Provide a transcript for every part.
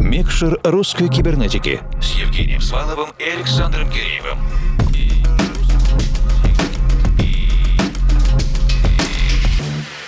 Микшер русской кибернетики с Евгением Сваловым и Александром Киреевым.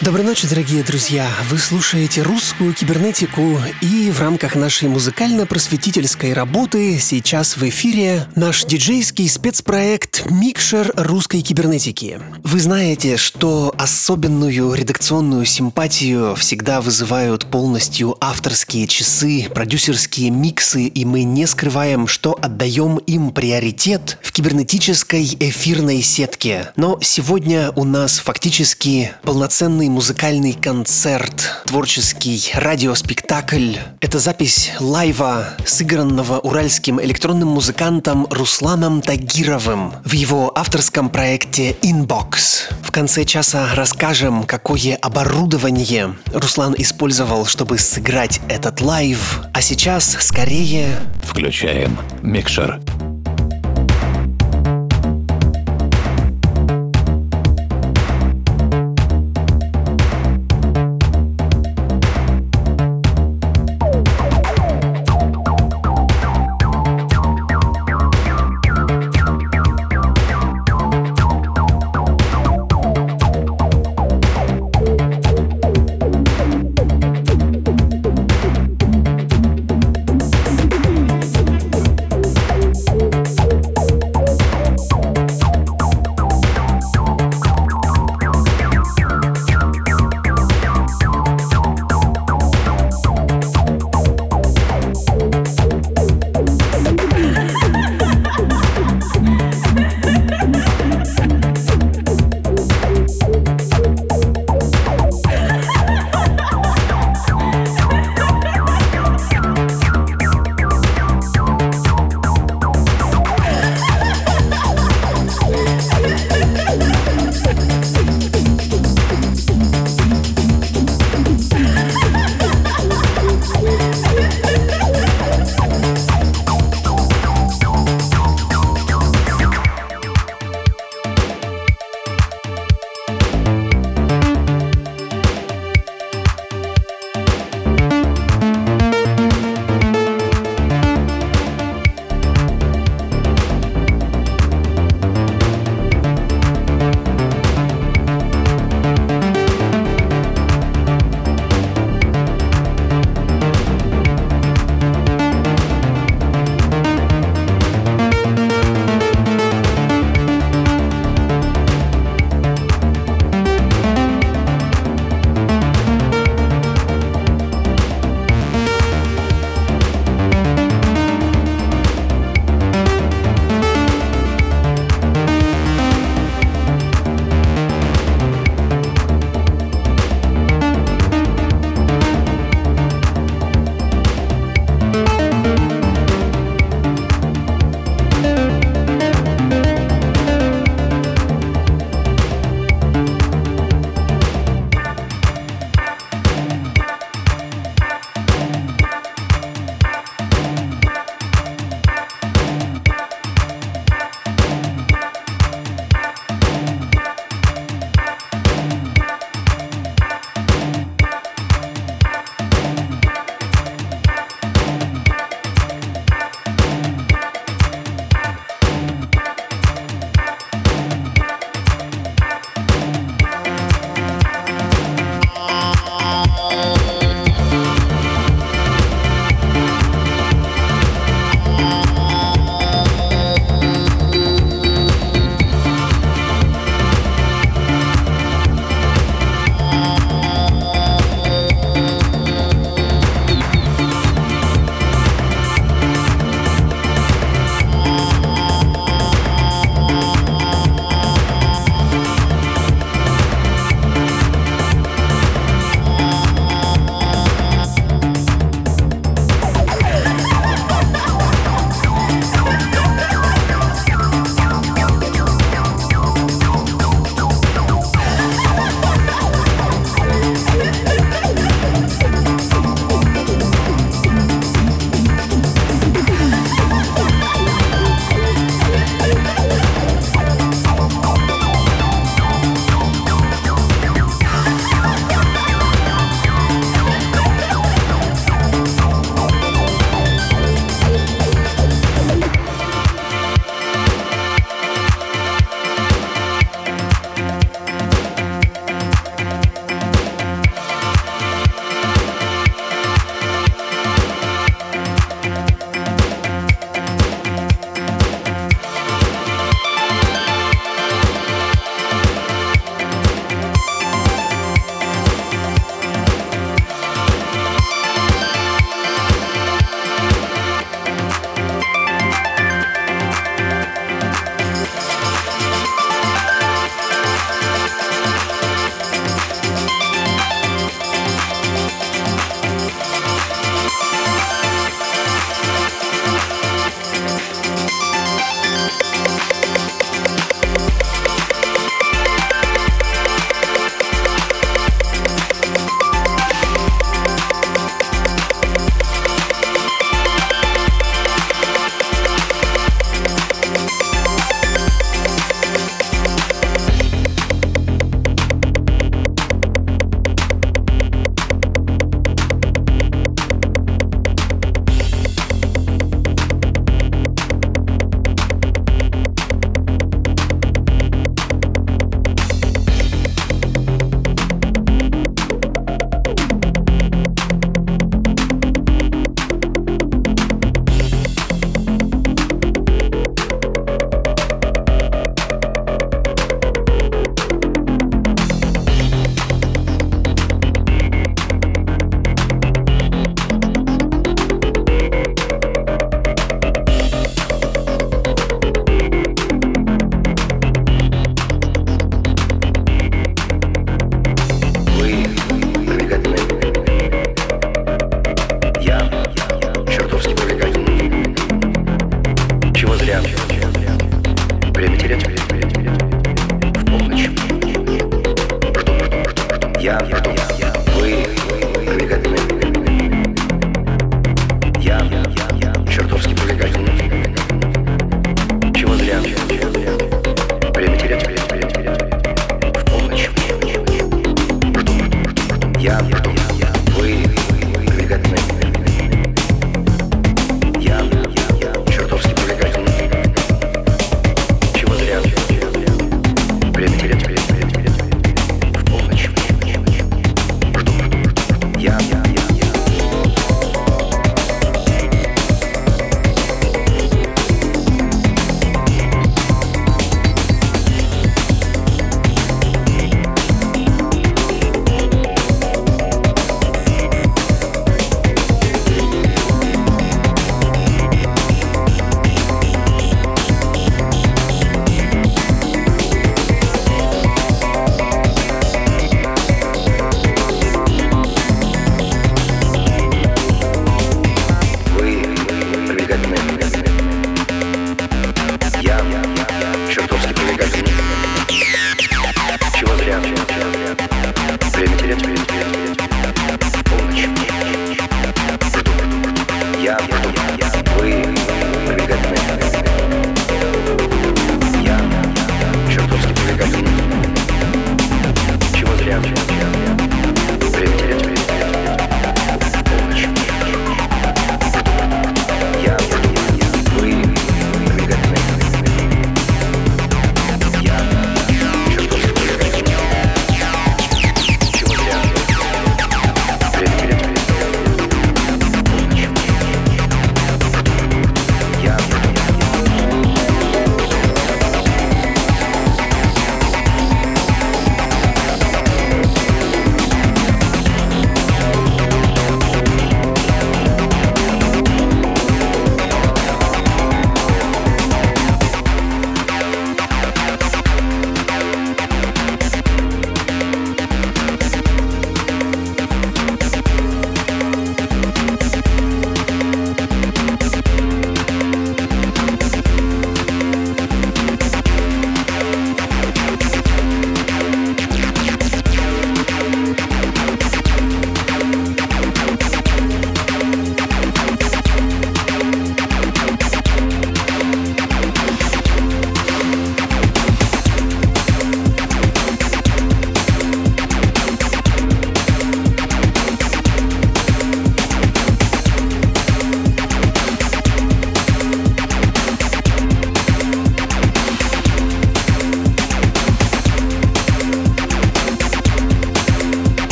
Доброй ночи, дорогие друзья! Вы слушаете русскую кибернетику и в рамках нашей музыкально-просветительской работы сейчас в эфире наш диджейский спецпроект «Микшер русской кибернетики». Вы знаете, что особенную редакционную симпатию всегда вызывают полностью авторские часы, продюсерские миксы, и мы не скрываем, что отдаем им приоритет в кибернетической эфирной сетке. Но сегодня у нас фактически полноценный музыкальный концерт, творческий радиоспектакль. Это запись лайва, сыгранного уральским электронным музыкантом Русланом Тагировым в его авторском проекте Inbox. В конце часа расскажем, какое оборудование Руслан использовал, чтобы сыграть этот лайв. А сейчас скорее... Включаем микшер.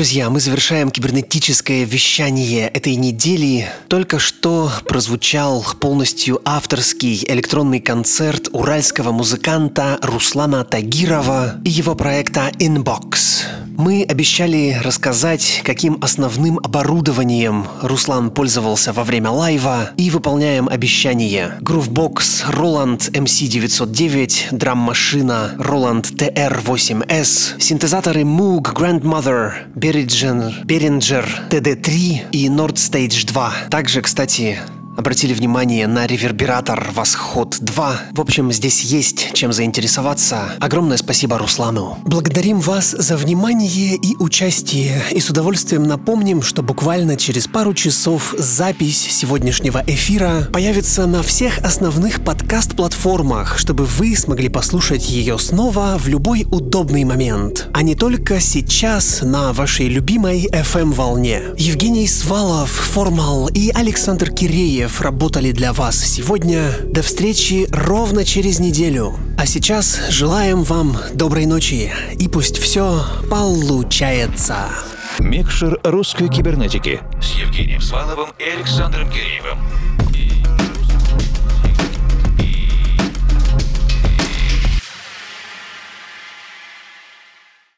Друзья, мы завершаем кибернетическое вещание этой недели. Только что прозвучал полностью авторский электронный концерт уральского музыканта Руслана Тагирова и его проекта Inbox. Мы обещали рассказать, каким основным оборудованием Руслан пользовался во время лайва, и выполняем обещание. Groovebox Roland MC909, драм-машина Roland TR8S, синтезаторы Moog Grandmother, Behringer, Behringer TD3 и Nord Stage 2. Также, кстати, Обратили внимание на ревербератор Восход 2. В общем, здесь есть чем заинтересоваться. Огромное спасибо Руслану. Благодарим вас за внимание и участие. И с удовольствием напомним, что буквально через пару часов запись сегодняшнего эфира появится на всех основных подкаст-платформах, чтобы вы смогли послушать ее снова в любой удобный момент. А не только сейчас на вашей любимой FM-волне. Евгений Свалов, Формал и Александр Киреев работали для вас сегодня. До встречи ровно через неделю. А сейчас желаем вам доброй ночи и пусть все получается. Микшер русской кибернетики с Евгением Сваловым и Александром Киреевым.